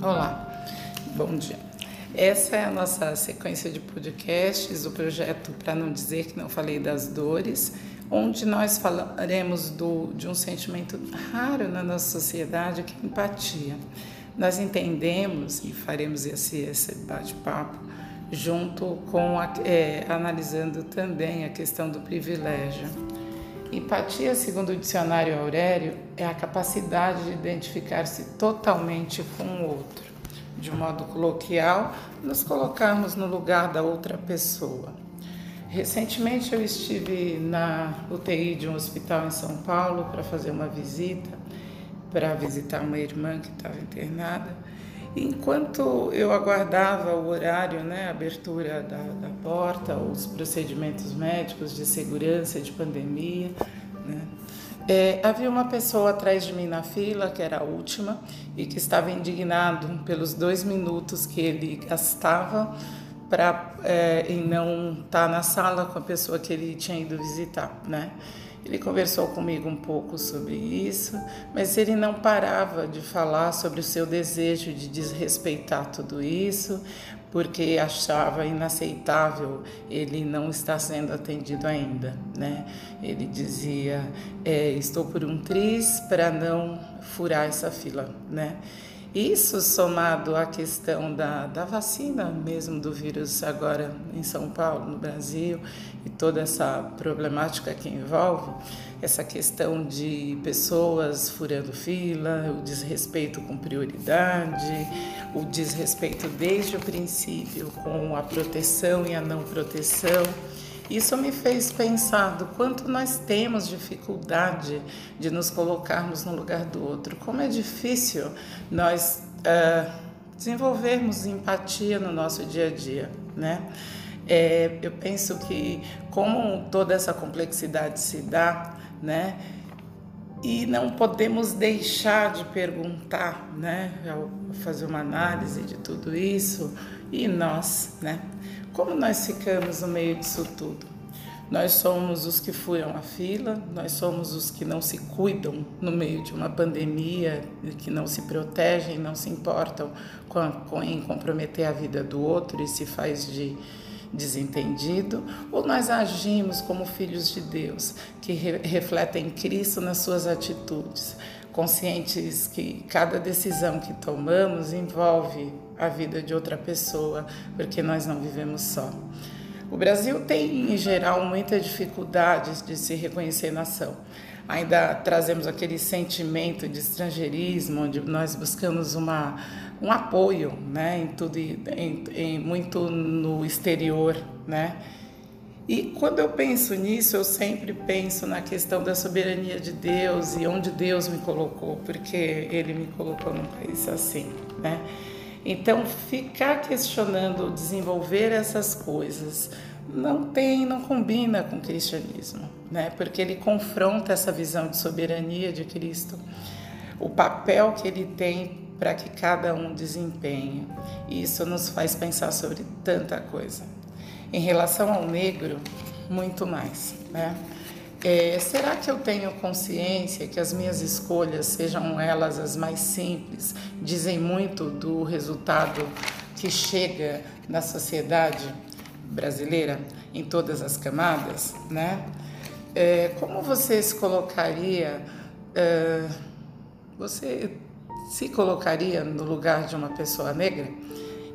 Olá, bom dia. Essa é a nossa sequência de podcasts, o projeto Para Não Dizer Que Não Falei das Dores, onde nós falaremos do, de um sentimento raro na nossa sociedade, que é empatia. Nós entendemos e faremos esse, esse bate-papo junto com a, é, analisando também a questão do privilégio. Empatia, segundo o dicionário Aurélio, é a capacidade de identificar-se totalmente com o outro. De modo coloquial, nos colocarmos no lugar da outra pessoa. Recentemente eu estive na UTI de um hospital em São Paulo para fazer uma visita, para visitar uma irmã que estava internada. Enquanto eu aguardava o horário, né, a abertura da, da porta, os procedimentos médicos de segurança de pandemia, né, é, havia uma pessoa atrás de mim na fila, que era a última, e que estava indignado pelos dois minutos que ele gastava para é, em não estar tá na sala com a pessoa que ele tinha ido visitar, né? Ele conversou comigo um pouco sobre isso, mas ele não parava de falar sobre o seu desejo de desrespeitar tudo isso, porque achava inaceitável ele não estar sendo atendido ainda, né? Ele dizia: é, "Estou por um triz para não furar essa fila", né? Isso somado à questão da, da vacina mesmo do vírus agora em São Paulo, no Brasil, e toda essa problemática que envolve, essa questão de pessoas furando fila, o desrespeito com prioridade, o desrespeito desde o princípio com a proteção e a não proteção. Isso me fez pensar do quanto nós temos dificuldade de nos colocarmos no lugar do outro, como é difícil nós uh, desenvolvermos empatia no nosso dia a dia, né? É, eu penso que como toda essa complexidade se dá, né? E não podemos deixar de perguntar, né? Ao fazer uma análise de tudo isso, e nós, né? Como nós ficamos no meio disso tudo? Nós somos os que furam a fila, nós somos os que não se cuidam no meio de uma pandemia, que não se protegem, não se importam com, com em comprometer a vida do outro e se faz de desentendido, ou nós agimos como filhos de Deus, que re refletem Cristo nas suas atitudes, conscientes que cada decisão que tomamos envolve a vida de outra pessoa, porque nós não vivemos só. O Brasil tem, em geral, muita dificuldade de se reconhecer nação. Ainda trazemos aquele sentimento de estrangeirismo, onde nós buscamos uma, um apoio né, em tudo, em, em, muito no exterior. Né? E quando eu penso nisso, eu sempre penso na questão da soberania de Deus e onde Deus me colocou, porque Ele me colocou num país assim. Né? Então, ficar questionando, desenvolver essas coisas não tem, não combina com o cristianismo, né? Porque ele confronta essa visão de soberania de Cristo, o papel que ele tem para que cada um desempenhe. E isso nos faz pensar sobre tanta coisa. Em relação ao negro, muito mais, né? É, será que eu tenho consciência que as minhas escolhas, sejam elas as mais simples, dizem muito do resultado que chega na sociedade brasileira em todas as camadas, né? É, como você se colocaria? É, você se colocaria no lugar de uma pessoa negra?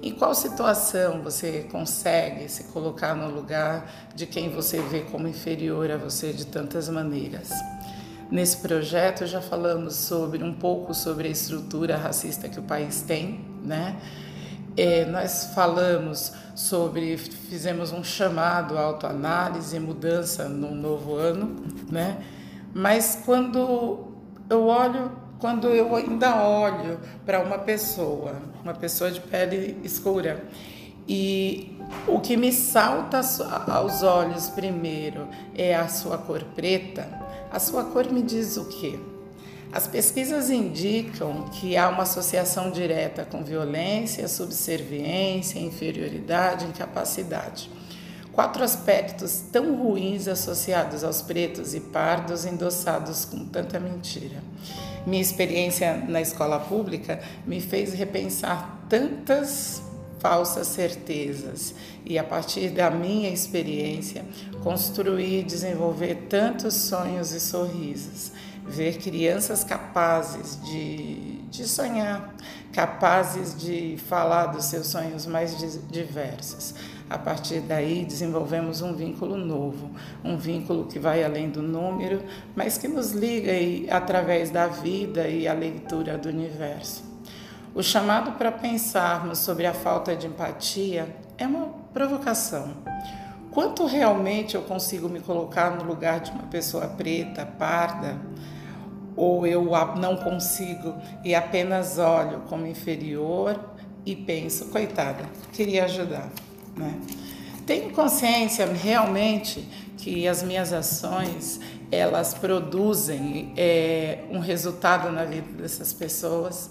Em qual situação você consegue se colocar no lugar de quem você vê como inferior a você de tantas maneiras? Nesse projeto já falamos sobre um pouco sobre a estrutura racista que o país tem, né? É, nós falamos sobre, fizemos um chamado autoanálise e mudança no novo ano, né? Mas quando eu olho quando eu ainda olho para uma pessoa, uma pessoa de pele escura, e o que me salta aos olhos primeiro é a sua cor preta, a sua cor me diz o quê? As pesquisas indicam que há uma associação direta com violência, subserviência, inferioridade, incapacidade. Quatro aspectos tão ruins associados aos pretos e pardos endossados com tanta mentira. Minha experiência na escola pública me fez repensar tantas falsas certezas e a partir da minha experiência construir e desenvolver tantos sonhos e sorrisos, ver crianças capazes de, de sonhar, capazes de falar dos seus sonhos mais diversos. A partir daí, desenvolvemos um vínculo novo, um vínculo que vai além do número, mas que nos liga e, através da vida e a leitura do universo. O chamado para pensarmos sobre a falta de empatia é uma provocação. Quanto realmente eu consigo me colocar no lugar de uma pessoa preta, parda, ou eu não consigo e apenas olho como inferior e penso, coitada, queria ajudar, né? Tenho consciência realmente que as minhas ações elas produzem é, um resultado na vida dessas pessoas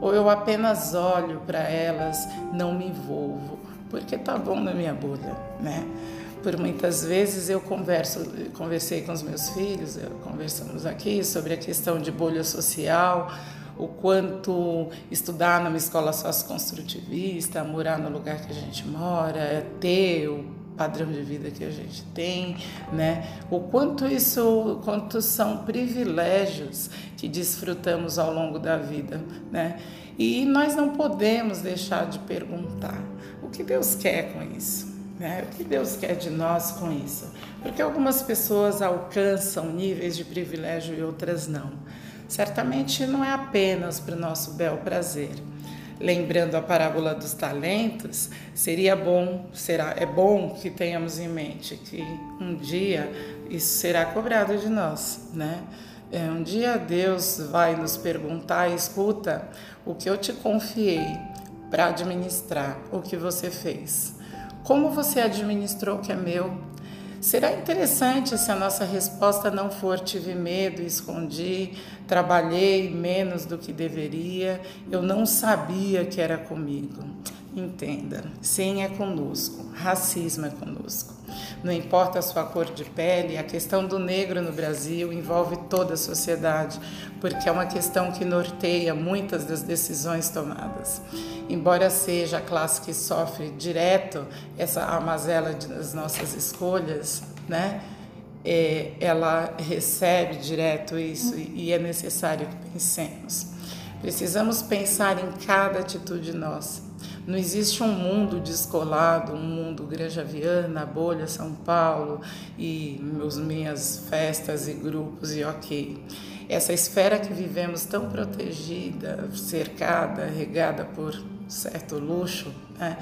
ou eu apenas olho para elas, não me envolvo, porque tá bom na minha bolha, né? Por muitas vezes eu converso, conversei com os meus filhos, conversamos aqui sobre a questão de bolha social, o quanto estudar numa escola socioconstrutivista, morar no lugar que a gente mora, é ter o padrão de vida que a gente tem, né? O quanto isso, quanto são privilégios que desfrutamos ao longo da vida, né? E nós não podemos deixar de perguntar o que Deus quer com isso. Né? O que Deus quer de nós com isso? Porque algumas pessoas alcançam níveis de privilégio e outras não. Certamente não é apenas para o nosso bel prazer lembrando a parábola dos talentos, seria bom, será, é bom que tenhamos em mente que um dia isso será cobrado de nós, né? É, um dia Deus vai nos perguntar, escuta, o que eu te confiei para administrar, o que você fez? Como você administrou o que é meu? Será interessante se a nossa resposta não for tive medo, escondi, trabalhei menos do que deveria, eu não sabia que era comigo. Entenda, sim é conosco, racismo é conosco. Não importa a sua cor de pele, a questão do negro no Brasil envolve toda a sociedade, porque é uma questão que norteia muitas das decisões tomadas. Embora seja a classe que sofre direto essa amazela das nossas escolhas, né? É, ela recebe direto isso e é necessário que pensemos. Precisamos pensar em cada atitude nossa não existe um mundo descolado, um mundo Granja Viana, Bolha, São Paulo e meus, minhas festas e grupos e ok. Essa esfera que vivemos tão protegida, cercada, regada por certo luxo, né?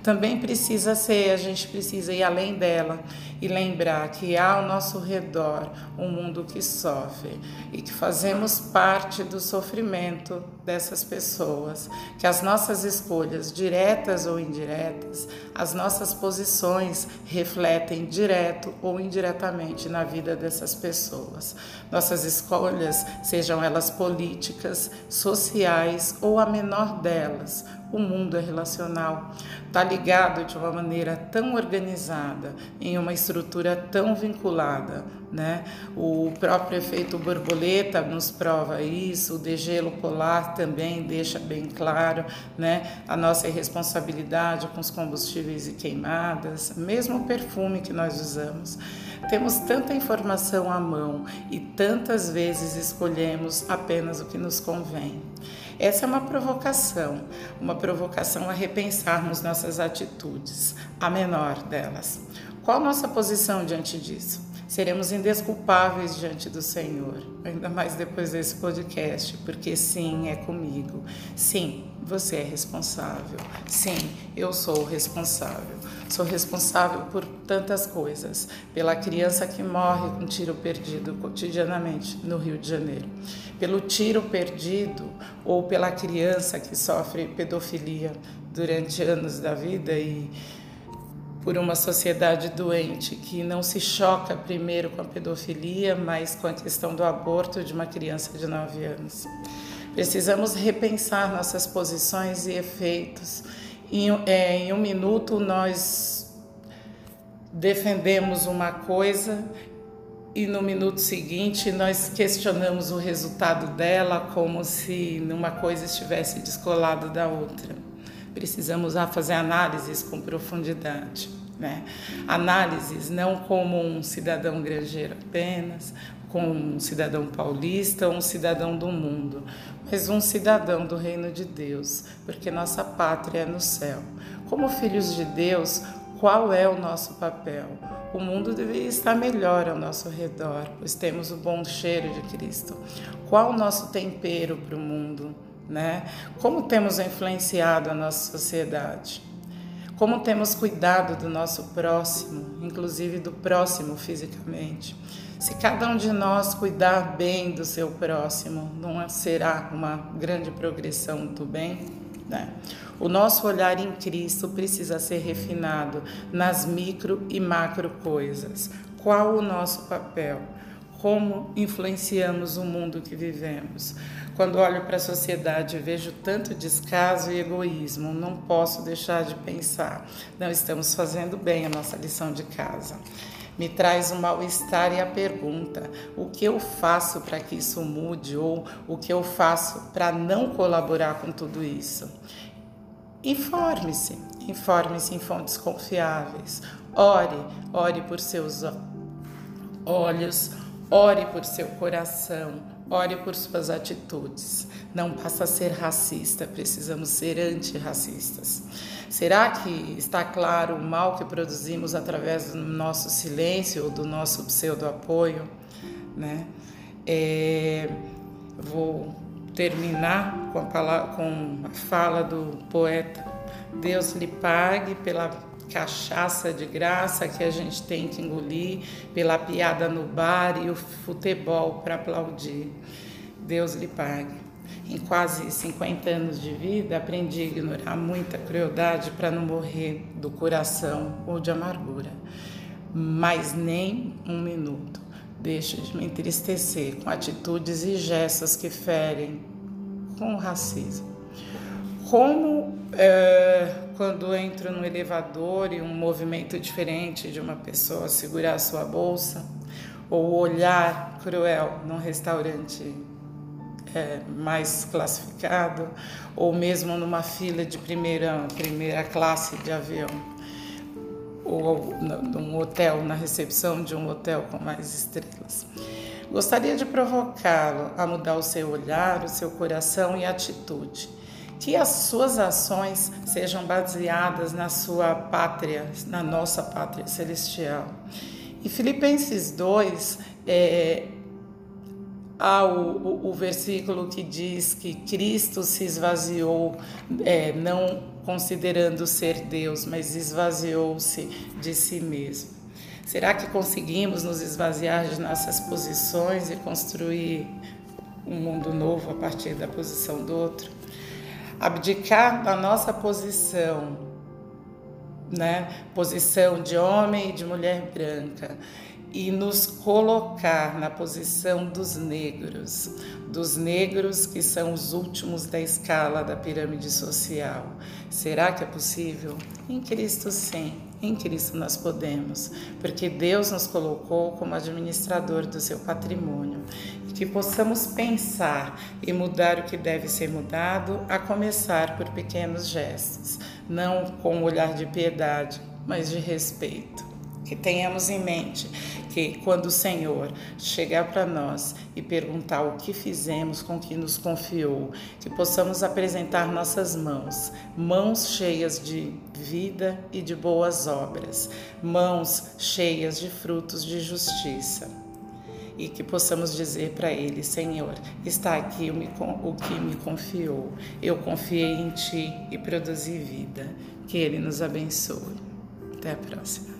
também precisa ser, a gente precisa ir além dela e lembrar que há ao nosso redor um mundo que sofre e que fazemos parte do sofrimento dessas pessoas, que as nossas escolhas, diretas ou indiretas, as nossas posições refletem direto ou indiretamente na vida dessas pessoas. Nossas escolhas, sejam elas políticas, sociais ou a menor delas, o mundo é relacional, está ligado de uma maneira tão organizada, em uma estrutura tão vinculada. Né? O próprio efeito borboleta nos prova isso, o degelo polar também deixa bem claro né? a nossa irresponsabilidade com os combustíveis e queimadas, mesmo o perfume que nós usamos. Temos tanta informação à mão e tantas vezes escolhemos apenas o que nos convém. Essa é uma provocação, uma provocação a repensarmos nossas atitudes, a menor delas. Qual nossa posição diante disso? Seremos indesculpáveis diante do Senhor, ainda mais depois desse podcast, porque sim, é comigo. Sim, você é responsável. Sim, eu sou responsável. Sou responsável por tantas coisas. Pela criança que morre com tiro perdido cotidianamente no Rio de Janeiro. Pelo tiro perdido ou pela criança que sofre pedofilia durante anos da vida e por uma sociedade doente que não se choca primeiro com a pedofilia, mas com a questão do aborto de uma criança de 9 anos. Precisamos repensar nossas posições e efeitos em, é, em um minuto, nós defendemos uma coisa e no minuto seguinte nós questionamos o resultado dela como se numa coisa estivesse descolada da outra. Precisamos fazer análises com profundidade. Né? Análises não como um cidadão granjeiro apenas, como um cidadão paulista ou um cidadão do mundo, mas um cidadão do reino de Deus, porque nossa pátria é no céu. Como filhos de Deus, qual é o nosso papel? O mundo deveria estar melhor ao nosso redor, pois temos o bom cheiro de Cristo. Qual o nosso tempero para o mundo? Né? Como temos influenciado a nossa sociedade? Como temos cuidado do nosso próximo, inclusive do próximo fisicamente? Se cada um de nós cuidar bem do seu próximo, não será uma grande progressão do bem? Né? O nosso olhar em Cristo precisa ser refinado nas micro e macro coisas. Qual o nosso papel? Como influenciamos o mundo que vivemos? Quando olho para a sociedade e vejo tanto descaso e egoísmo, não posso deixar de pensar: não estamos fazendo bem a nossa lição de casa. Me traz um mal-estar e a pergunta: o que eu faço para que isso mude ou o que eu faço para não colaborar com tudo isso? Informe-se, informe-se em fontes confiáveis. Ore, ore por seus olhos, ore por seu coração, ore por suas atitudes. Não passa a ser racista, precisamos ser antirracistas. Será que está claro o mal que produzimos através do nosso silêncio ou do nosso pseudo-apoio? Né? É, vou terminar com a, palavra, com a fala do poeta: Deus lhe pague pela cachaça de graça que a gente tem que engolir, pela piada no bar e o futebol para aplaudir. Deus lhe pague. Em quase 50 anos de vida, aprendi a ignorar muita crueldade para não morrer do coração ou de amargura. Mas nem um minuto Deixe de me entristecer com atitudes e gestos que ferem com o racismo. Como é, quando entro no elevador e um movimento diferente de uma pessoa segurar sua bolsa, ou olhar cruel num restaurante é, mais classificado, ou mesmo numa fila de primeira, primeira classe de avião ou num hotel, na recepção de um hotel com mais estrelas. Gostaria de provocá-lo a mudar o seu olhar, o seu coração e atitude. Que as suas ações sejam baseadas na sua pátria, na nossa pátria celestial. E Filipenses 2 é, há o, o, o, versículo que diz que Cristo se esvaziou, é, não considerando ser Deus, mas esvaziou-se de si mesmo. Será que conseguimos nos esvaziar de nossas posições e construir um mundo novo a partir da posição do outro? Abdicar da nossa posição, né? Posição de homem e de mulher branca e nos colocar na posição dos negros, dos negros que são os últimos da escala da pirâmide social. Será que é possível? Em Cristo, sim. Em Cristo nós podemos, porque Deus nos colocou como administrador do seu patrimônio que possamos pensar e mudar o que deve ser mudado, a começar por pequenos gestos, não com um olhar de piedade, mas de respeito. Que tenhamos em mente que quando o Senhor chegar para nós e perguntar o que fizemos com o que nos confiou, que possamos apresentar nossas mãos, mãos cheias de vida e de boas obras, mãos cheias de frutos de justiça. E que possamos dizer para Ele: Senhor, está aqui o que me confiou. Eu confiei em Ti e produzi vida. Que Ele nos abençoe. Até a próxima.